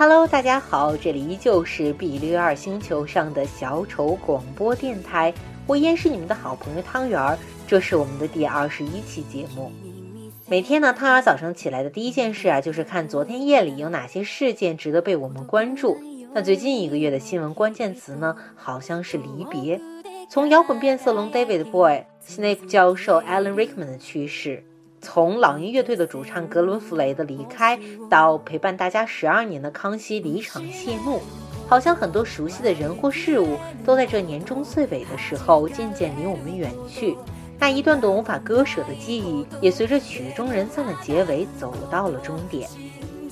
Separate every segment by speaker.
Speaker 1: Hello，大家好，这里依旧是 B 六二星球上的小丑广播电台，我依然是你们的好朋友汤圆儿，这是我们的第二十一期节目。每天呢，汤圆早上起来的第一件事啊，就是看昨天夜里有哪些事件值得被我们关注。那最近一个月的新闻关键词呢，好像是离别，从摇滚变色龙 David Bowie、Snape 教授 Alan Rickman 的去世。从老鹰乐队的主唱格伦·弗雷的离开，到陪伴大家十二年的康熙离场谢幕，好像很多熟悉的人或事物都在这年终岁尾的时候渐渐离我们远去。那一段段无法割舍的记忆，也随着曲终人散的结尾走到了终点。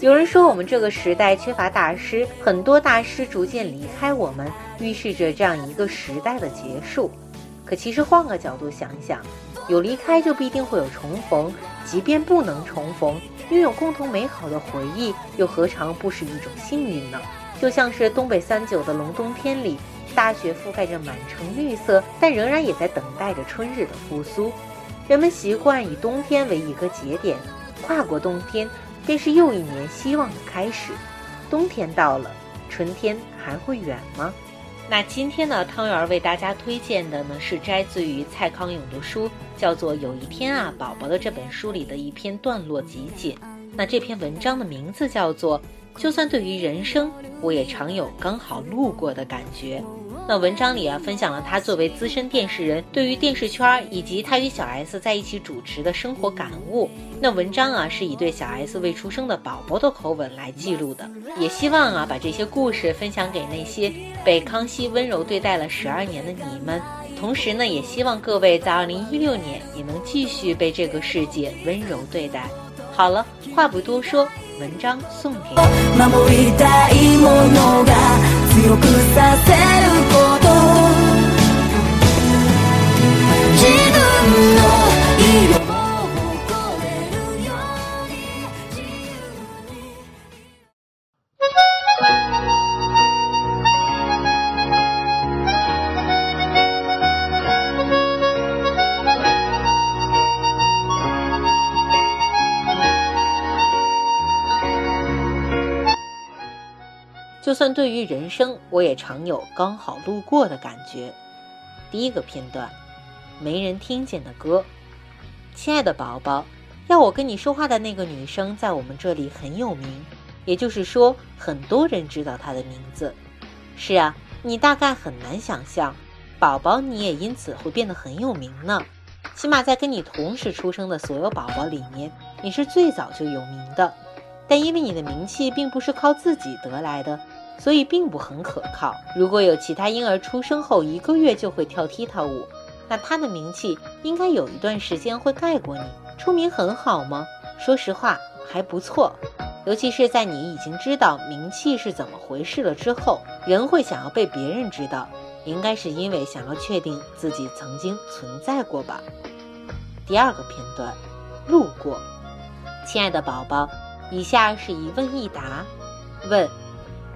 Speaker 1: 有人说，我们这个时代缺乏大师，很多大师逐渐离开我们，预示着这样一个时代的结束。可其实换个角度想想。有离开就必定会有重逢，即便不能重逢，拥有共同美好的回忆，又何尝不是一种幸运呢？就像是东北三九的隆冬天里，大雪覆盖着满城绿色，但仍然也在等待着春日的复苏。人们习惯以冬天为一个节点，跨过冬天，便是又一年希望的开始。冬天到了，春天还会远吗？那今天呢，汤圆为大家推荐的呢是摘自于蔡康永的书，叫做《有一天啊，宝宝》的这本书里的一篇段落集锦。那这篇文章的名字叫做。就算对于人生，我也常有刚好路过的感觉。那文章里啊，分享了他作为资深电视人对于电视圈以及他与小 S 在一起主持的生活感悟。那文章啊，是以对小 S 未出生的宝宝的口吻来记录的。也希望啊，把这些故事分享给那些被康熙温柔对待了十二年的你们。同时呢，也希望各位在二零一六年也能继续被这个世界温柔对待。好了，话不多说。文章送给你。就算对于人生，我也常有刚好路过的感觉。第一个片段，没人听见的歌。亲爱的宝宝，要我跟你说话的那个女生在我们这里很有名，也就是说，很多人知道她的名字。是啊，你大概很难想象，宝宝你也因此会变得很有名呢。起码在跟你同时出生的所有宝宝里面，你是最早就有名的。但因为你的名气并不是靠自己得来的。所以并不很可靠。如果有其他婴儿出生后一个月就会跳踢踏舞，那他的名气应该有一段时间会盖过你。出名很好吗？说实话还不错，尤其是在你已经知道名气是怎么回事了之后，人会想要被别人知道，应该是因为想要确定自己曾经存在过吧。第二个片段，路过，亲爱的宝宝，以下是一问一答，问。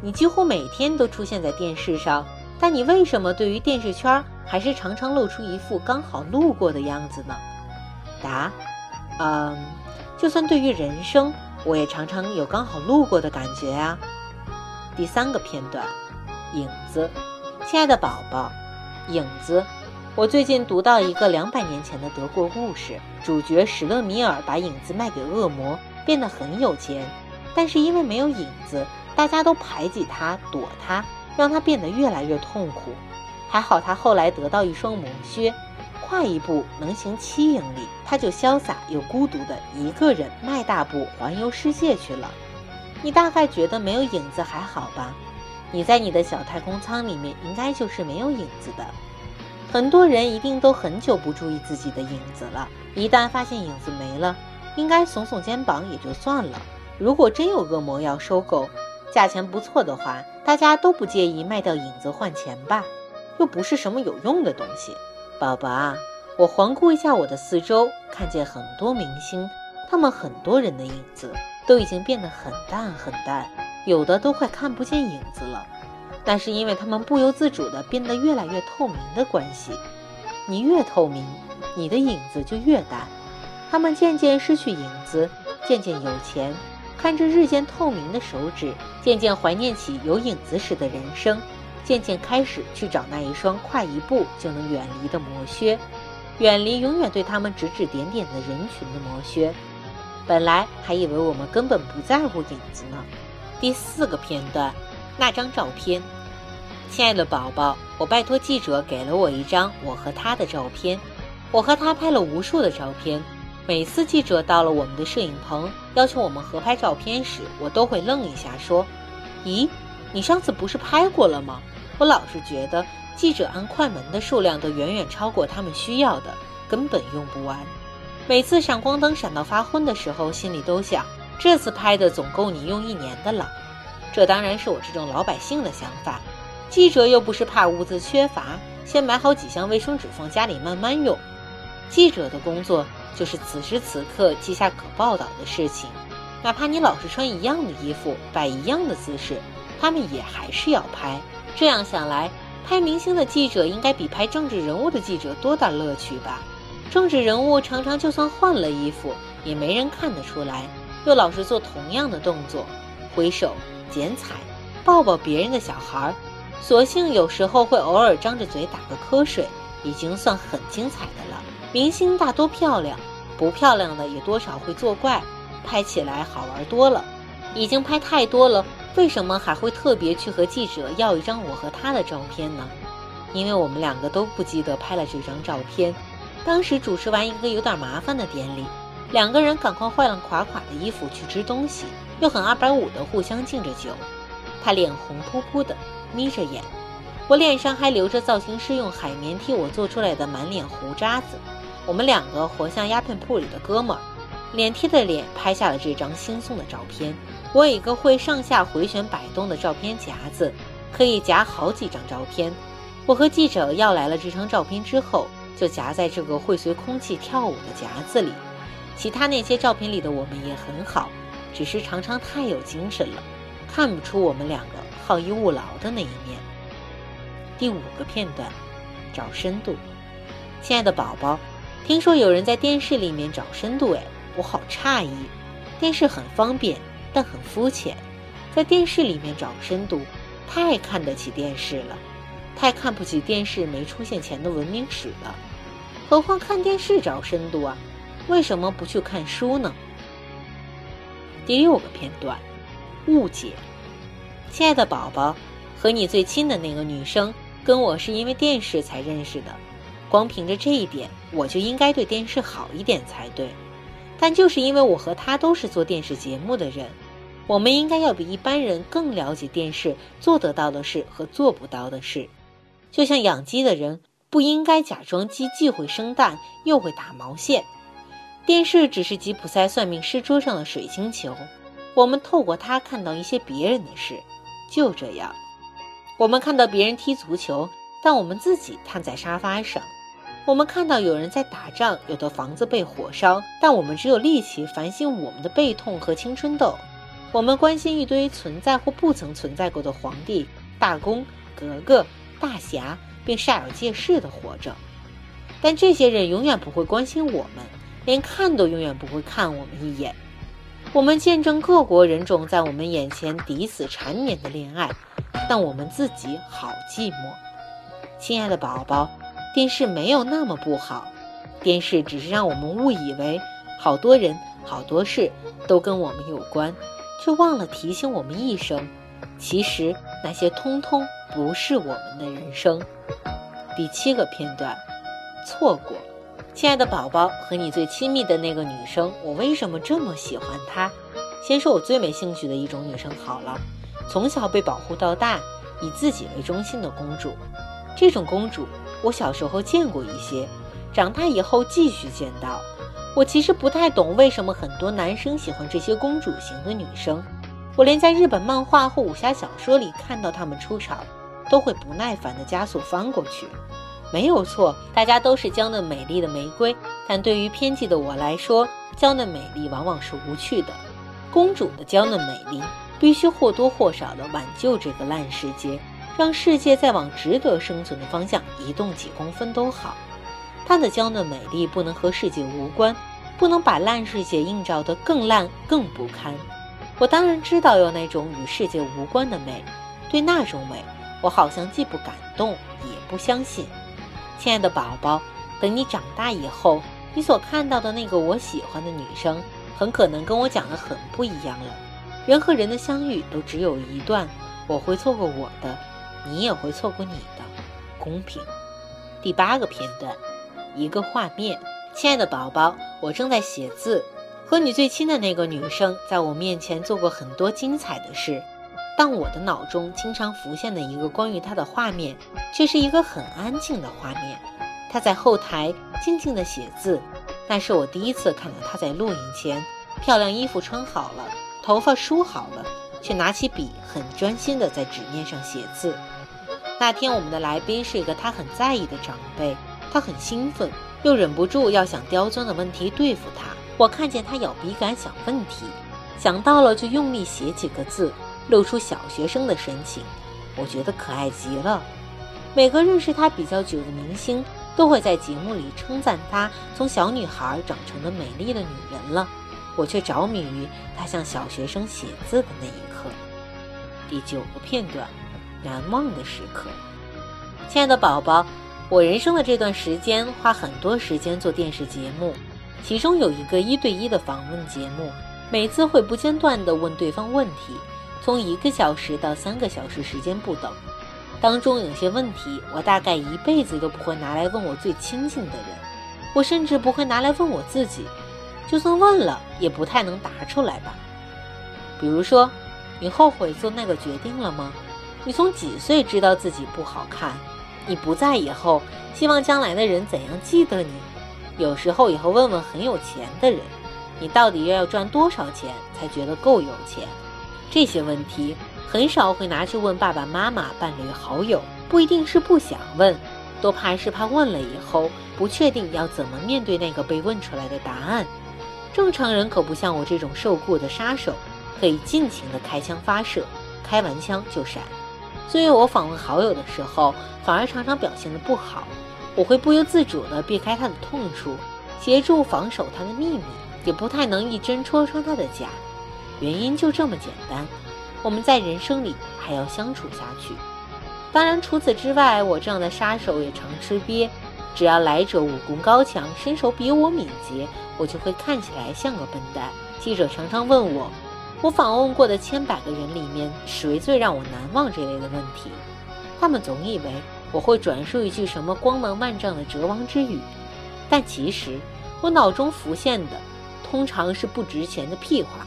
Speaker 1: 你几乎每天都出现在电视上，但你为什么对于电视圈还是常常露出一副刚好路过的样子呢？答：嗯，就算对于人生，我也常常有刚好路过的感觉啊。第三个片段，影子，亲爱的宝宝，影子，我最近读到一个两百年前的德国故事，主角史勒米尔把影子卖给恶魔，变得很有钱，但是因为没有影子。大家都排挤他，躲他，让他变得越来越痛苦。还好他后来得到一双魔靴，跨一步能行七英里，他就潇洒又孤独的一个人迈大步环游世界去了。你大概觉得没有影子还好吧？你在你的小太空舱里面应该就是没有影子的。很多人一定都很久不注意自己的影子了，一旦发现影子没了，应该耸耸肩膀也就算了。如果真有恶魔要收购，价钱不错的话，大家都不介意卖掉影子换钱吧？又不是什么有用的东西。宝宝啊，我环顾一下我的四周，看见很多明星，他们很多人的影子都已经变得很淡很淡，有的都快看不见影子了。那是因为他们不由自主地变得越来越透明的关系。你越透明，你的影子就越淡。他们渐渐失去影子，渐渐有钱。看着日渐透明的手指，渐渐怀念起有影子时的人生，渐渐开始去找那一双快一步就能远离的魔靴，远离永远对他们指指点点的人群的魔靴。本来还以为我们根本不在乎影子呢。第四个片段，那张照片。亲爱的宝宝，我拜托记者给了我一张我和他的照片。我和他拍了无数的照片。每次记者到了我们的摄影棚，要求我们合拍照片时，我都会愣一下，说：“咦，你上次不是拍过了吗？”我老是觉得记者按快门的数量都远远超过他们需要的，根本用不完。每次闪光灯闪到发昏的时候，心里都想：这次拍的总够你用一年的了。这当然是我这种老百姓的想法。记者又不是怕物资缺乏，先买好几箱卫生纸放家里慢慢用。记者的工作就是此时此刻记下可报道的事情，哪怕你老是穿一样的衣服，摆一样的姿势，他们也还是要拍。这样想来，拍明星的记者应该比拍政治人物的记者多点乐趣吧？政治人物常常就算换了衣服，也没人看得出来，又老是做同样的动作，挥手、剪彩、抱抱别人的小孩儿。所幸有时候会偶尔张着嘴打个瞌睡，已经算很精彩的了。明星大多漂亮，不漂亮的也多少会作怪，拍起来好玩多了。已经拍太多了，为什么还会特别去和记者要一张我和他的照片呢？因为我们两个都不记得拍了这张照片。当时主持完一个有点麻烦的典礼，两个人赶快换了垮垮的衣服去吃东西，又很二百五的互相敬着酒。他脸红扑扑的。眯着眼，我脸上还留着造型师用海绵替我做出来的满脸胡渣子。我们两个活像鸦片铺里的哥们儿，脸贴着脸拍下了这张新送的照片。我有一个会上下回旋摆动的照片夹子，可以夹好几张照片。我和记者要来了这张照片之后，就夹在这个会随空气跳舞的夹子里。其他那些照片里的我们也很好，只是常常太有精神了，看不出我们两个。好逸恶劳的那一面。第五个片段，找深度。亲爱的宝宝，听说有人在电视里面找深度，哎，我好诧异。电视很方便，但很肤浅。在电视里面找深度，太看得起电视了，太看不起电视没出现前的文明史了。何况看电视找深度啊？为什么不去看书呢？第六个片段，误解。亲爱的宝宝，和你最亲的那个女生，跟我是因为电视才认识的。光凭着这一点，我就应该对电视好一点才对。但就是因为我和他都是做电视节目的人，我们应该要比一般人更了解电视做得到的事和做不到的事。就像养鸡的人不应该假装鸡既会生蛋又会打毛线，电视只是吉普赛算命师桌上的水晶球，我们透过它看到一些别人的事。就这样，我们看到别人踢足球，但我们自己瘫在沙发上；我们看到有人在打仗，有的房子被火烧，但我们只有力气反省我们的背痛和青春痘。我们关心一堆存在或不曾存在过的皇帝、大公、格格、大侠，并煞有介事地活着。但这些人永远不会关心我们，连看都永远不会看我们一眼。我们见证各国人种在我们眼前抵死缠绵的恋爱，但我们自己好寂寞。亲爱的宝宝，电视没有那么不好，电视只是让我们误以为好多人、好多事都跟我们有关，却忘了提醒我们一声：其实那些通通不是我们的人生。第七个片段，错过。亲爱的宝宝，和你最亲密的那个女生，我为什么这么喜欢她？先说我最没兴趣的一种女生好了。从小被保护到大，以自己为中心的公主。这种公主，我小时候见过一些，长大以后继续见到。我其实不太懂为什么很多男生喜欢这些公主型的女生。我连在日本漫画或武侠小说里看到她们出场，都会不耐烦地加速翻过去。没有错，大家都是娇嫩美丽的玫瑰，但对于偏激的我来说，娇嫩美丽往往是无趣的。公主的娇嫩美丽必须或多或少地挽救这个烂世界，让世界再往值得生存的方向移动几公分都好。她的娇嫩美丽不能和世界无关，不能把烂世界映照得更烂更不堪。我当然知道有那种与世界无关的美，对那种美，我好像既不感动，也不相信。亲爱的宝宝，等你长大以后，你所看到的那个我喜欢的女生，很可能跟我讲的很不一样了。人和人的相遇都只有一段，我会错过我的，你也会错过你的，公平。第八个片段，一个画面。亲爱的宝宝，我正在写字，和你最亲的那个女生在我面前做过很多精彩的事，但我的脑中经常浮现的一个关于她的画面，却是一个很安静的画面。她在后台静静地写字，那是我第一次看到她在录影前，漂亮衣服穿好了，头发梳好了，却拿起笔很专心地在纸面上写字。那天我们的来宾是一个他很在意的长辈，他很兴奋。又忍不住要想刁钻的问题对付他。我看见他咬笔杆想问题，想到了就用力写几个字，露出小学生的神情。我觉得可爱极了。每个认识他比较久的明星都会在节目里称赞他从小女孩长成了美丽的女人了，我却着迷于他像小学生写字的那一刻。第九个片段，难忘的时刻，亲爱的宝宝。我人生的这段时间，花很多时间做电视节目，其中有一个一对一的访问节目，每次会不间断地问对方问题，从一个小时到三个小时时间不等。当中有些问题，我大概一辈子都不会拿来问我最亲近的人，我甚至不会拿来问我自己，就算问了，也不太能答出来吧。比如说，你后悔做那个决定了吗？你从几岁知道自己不好看？你不在以后，希望将来的人怎样记得你？有时候也会问问很有钱的人，你到底要赚多少钱才觉得够有钱？这些问题很少会拿去问爸爸妈妈、伴侣、好友，不一定是不想问，多怕是怕问了以后不确定要怎么面对那个被问出来的答案。正常人可不像我这种受雇的杀手，可以尽情的开枪发射，开完枪就闪。所以我访问好友的时候，反而常常表现得不好。我会不由自主地避开他的痛处，协助防守他的秘密，也不太能一针戳穿他的假。原因就这么简单，我们在人生里还要相处下去。当然，除此之外，我这样的杀手也常吃瘪。只要来者武功高强，身手比我敏捷，我就会看起来像个笨蛋。记者常常问我。我访问过的千百个人里面，谁最让我难忘？这类的问题，他们总以为我会转述一句什么光芒万丈的哲王之语，但其实我脑中浮现的通常是不值钱的屁话。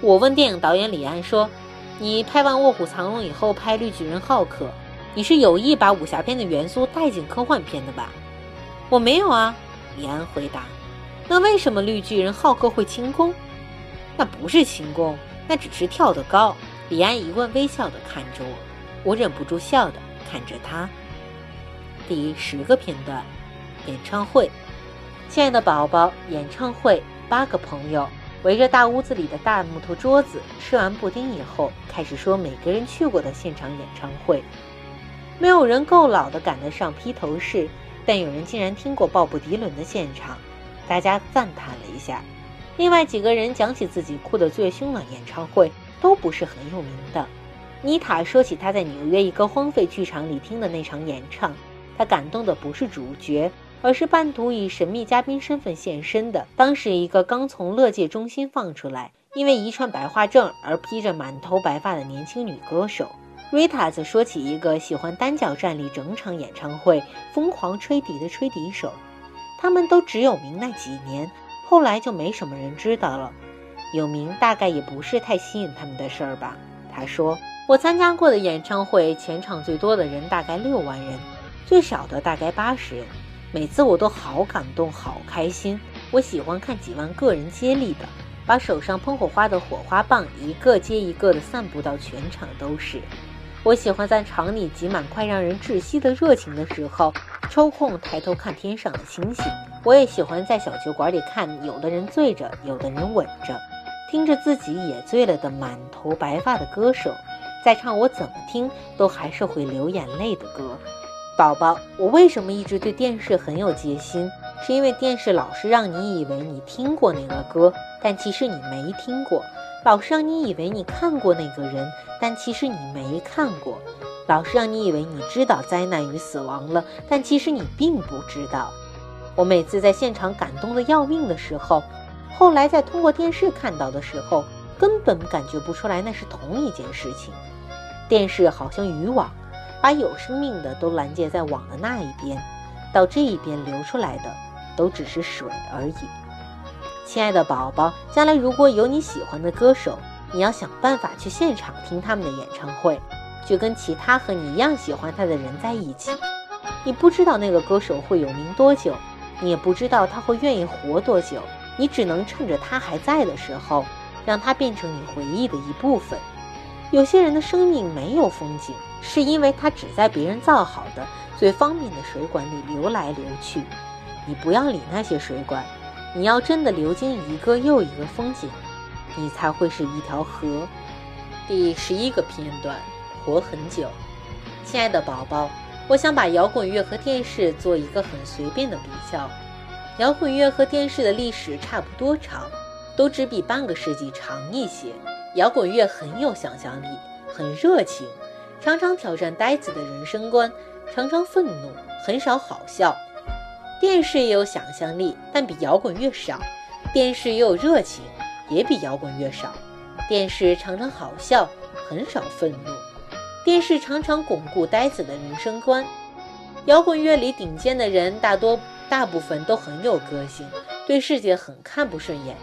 Speaker 1: 我问电影导演李安说：“你拍完《卧虎藏龙》以后拍《绿巨人浩克》，你是有意把武侠片的元素带进科幻片的吧？”我没有啊，李安回答。那为什么绿巨人浩克会轻功？那不是轻功，那只是跳得高。李安一问，微笑地看着我，我忍不住笑的看着他。第十个片段，演唱会。亲爱的宝宝，演唱会，八个朋友围着大屋子里的大木头桌子，吃完布丁以后，开始说每个人去过的现场演唱会。没有人够老的赶得上披头士，但有人竟然听过鲍勃迪伦的现场，大家赞叹了一下。另外几个人讲起自己哭得最凶的演唱会，都不是很有名的。妮塔说起她在纽约一个荒废剧场里听的那场演唱，她感动的不是主角，而是半途以神秘嘉宾身份现身的，当时一个刚从乐界中心放出来，因为遗传白化症而披着满头白发的年轻女歌手。瑞塔则说起一个喜欢单脚站立整场演唱会、疯狂吹笛的吹笛手，他们都只有名那几年。后来就没什么人知道了，有名大概也不是太吸引他们的事儿吧。他说：“我参加过的演唱会，全场最多的人大概六万人，最少的大概八十人。每次我都好感动，好开心。我喜欢看几万个人接力的，把手上喷火花的火花棒一个接一个的散布到全场都是。我喜欢在场里挤满快让人窒息的热情的时候，抽空抬头看天上的星星。”我也喜欢在小酒馆里看，有的人醉着，有的人吻着，听着自己也醉了的满头白发的歌手，在唱我怎么听都还是会流眼泪的歌。宝宝，我为什么一直对电视很有戒心？是因为电视老是让你以为你听过那个歌，但其实你没听过。老是让你以为你看过那个人，但其实你没看过；老是让你以为你知道灾难与死亡了，但其实你并不知道。我每次在现场感动的要命的时候，后来在通过电视看到的时候，根本感觉不出来那是同一件事情。电视好像渔网，把有生命的都拦截在网的那一边，到这一边流出来的都只是水而已。亲爱的宝宝，将来如果有你喜欢的歌手，你要想办法去现场听他们的演唱会，就跟其他和你一样喜欢他的人在一起。你不知道那个歌手会有名多久，你也不知道他会愿意活多久，你只能趁着他还在的时候，让他变成你回忆的一部分。有些人的生命没有风景，是因为他只在别人造好的最方便的水管里流来流去。你不要理那些水管。你要真的流经一个又一个风景，你才会是一条河。第十一个片段，活很久。亲爱的宝宝，我想把摇滚乐和电视做一个很随便的比较。摇滚乐和电视的历史差不多长，都只比半个世纪长一些。摇滚乐很有想象力，很热情，常常挑战呆子的人生观，常常愤怒，很少好笑。电视也有想象力，但比摇滚乐少；电视也有热情，也比摇滚乐少。电视常常好笑，很少愤怒；电视常常巩固呆子的人生观。摇滚乐里顶尖的人，大多大部分都很有个性，对世界很看不顺眼。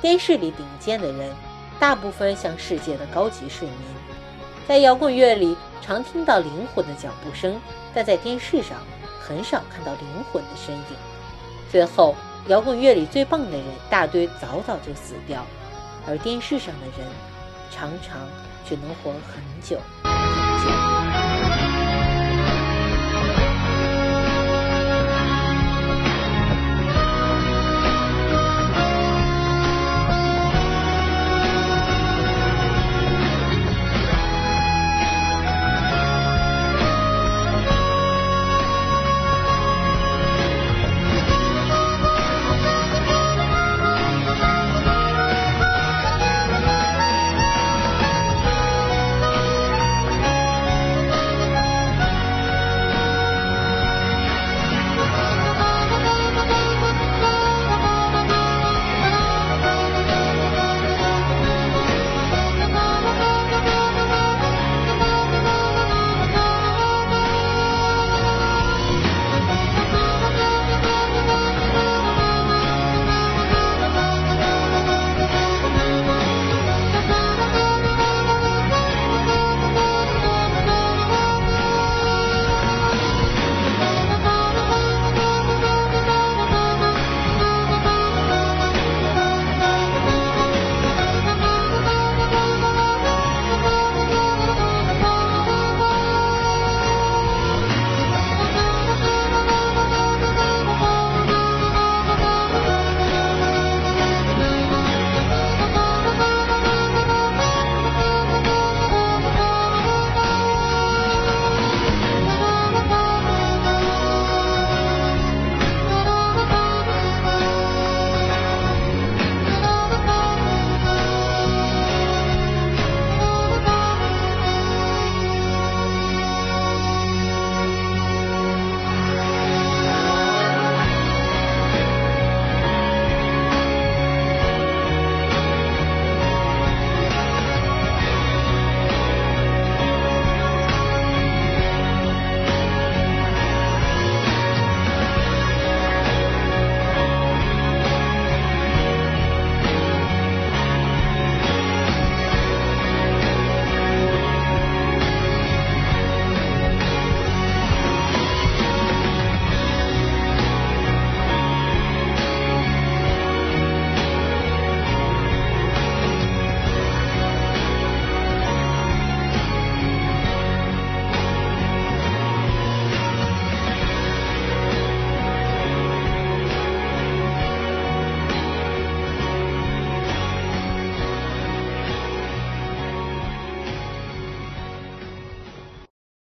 Speaker 1: 电视里顶尖的人，大部分像世界的高级市民。在摇滚乐里，常听到灵魂的脚步声，但在电视上。很少看到灵魂的身影。最后，摇滚乐里最棒的人大堆早早就死掉，而电视上的人常常只能活很久。